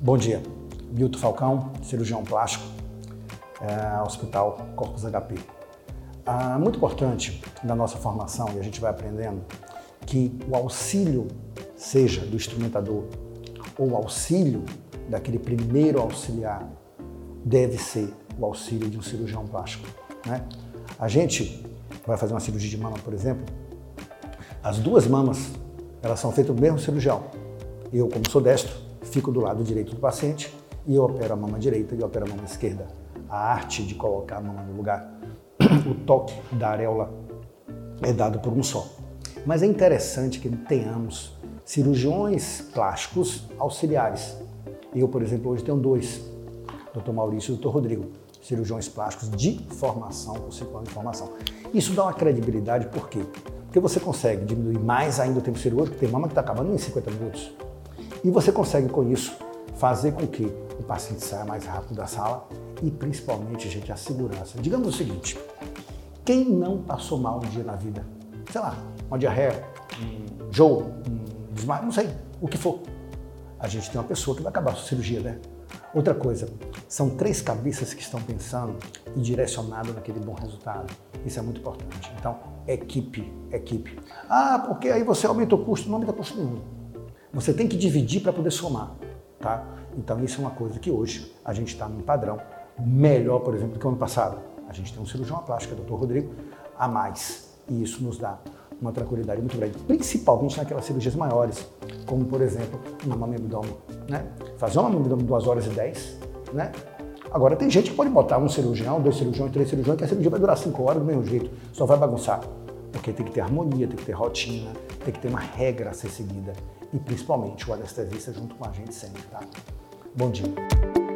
Bom dia, Milton Falcão, cirurgião plástico, é, Hospital Corpus HP. Ah, muito importante na nossa formação, e a gente vai aprendendo, que o auxílio, seja do instrumentador ou auxílio daquele primeiro auxiliar, deve ser o auxílio de um cirurgião plástico. Né? A gente vai fazer uma cirurgia de mama, por exemplo, as duas mamas, elas são feitas do mesmo cirurgião. Eu, como sou destro, fico do lado direito do paciente e eu opero a mama direita e opero a mama esquerda. A arte de colocar a mama no lugar, o toque da areola é dado por um só. Mas é interessante que tenhamos cirurgiões plásticos auxiliares. Eu, por exemplo, hoje tenho dois, Dr. Maurício e Dr. Rodrigo, cirurgiões plásticos de formação, com cinco de formação. Isso dá uma credibilidade, por quê? Porque você consegue diminuir mais ainda o tempo cirúrgico, tem mama que está acabando em 50 minutos. E você consegue, com isso, fazer com que o paciente saia mais rápido da sala e, principalmente, gente, a segurança. Digamos o seguinte, quem não passou mal um dia na vida? Sei lá, uma diarreia, um jogo, um desmaio, não sei, o que for. A gente tem uma pessoa que vai acabar a sua cirurgia, né? Outra coisa, são três cabeças que estão pensando e direcionado naquele bom resultado. Isso é muito importante. Então, equipe, equipe. Ah, porque aí você aumenta o custo. Não aumenta custo nenhum. Você tem que dividir para poder somar, tá? Então, isso é uma coisa que hoje a gente está num padrão melhor, por exemplo, do que o ano passado. A gente tem um cirurgião plástico, o Dr. Rodrigo, a mais. E isso nos dá uma tranquilidade muito grande, principalmente naquelas cirurgias maiores, como por exemplo uma abdômen, né? Fazer uma abdômen 2 horas e 10, né? Agora tem gente que pode botar um cirurgião, dois cirurgiões, três cirurgiões, que a cirurgia vai durar 5 horas do mesmo jeito, só vai bagunçar. Porque tem que ter harmonia, tem que ter rotina, tem que ter uma regra a ser seguida. E principalmente o anestesista junto com a gente sempre, tá? Bom dia.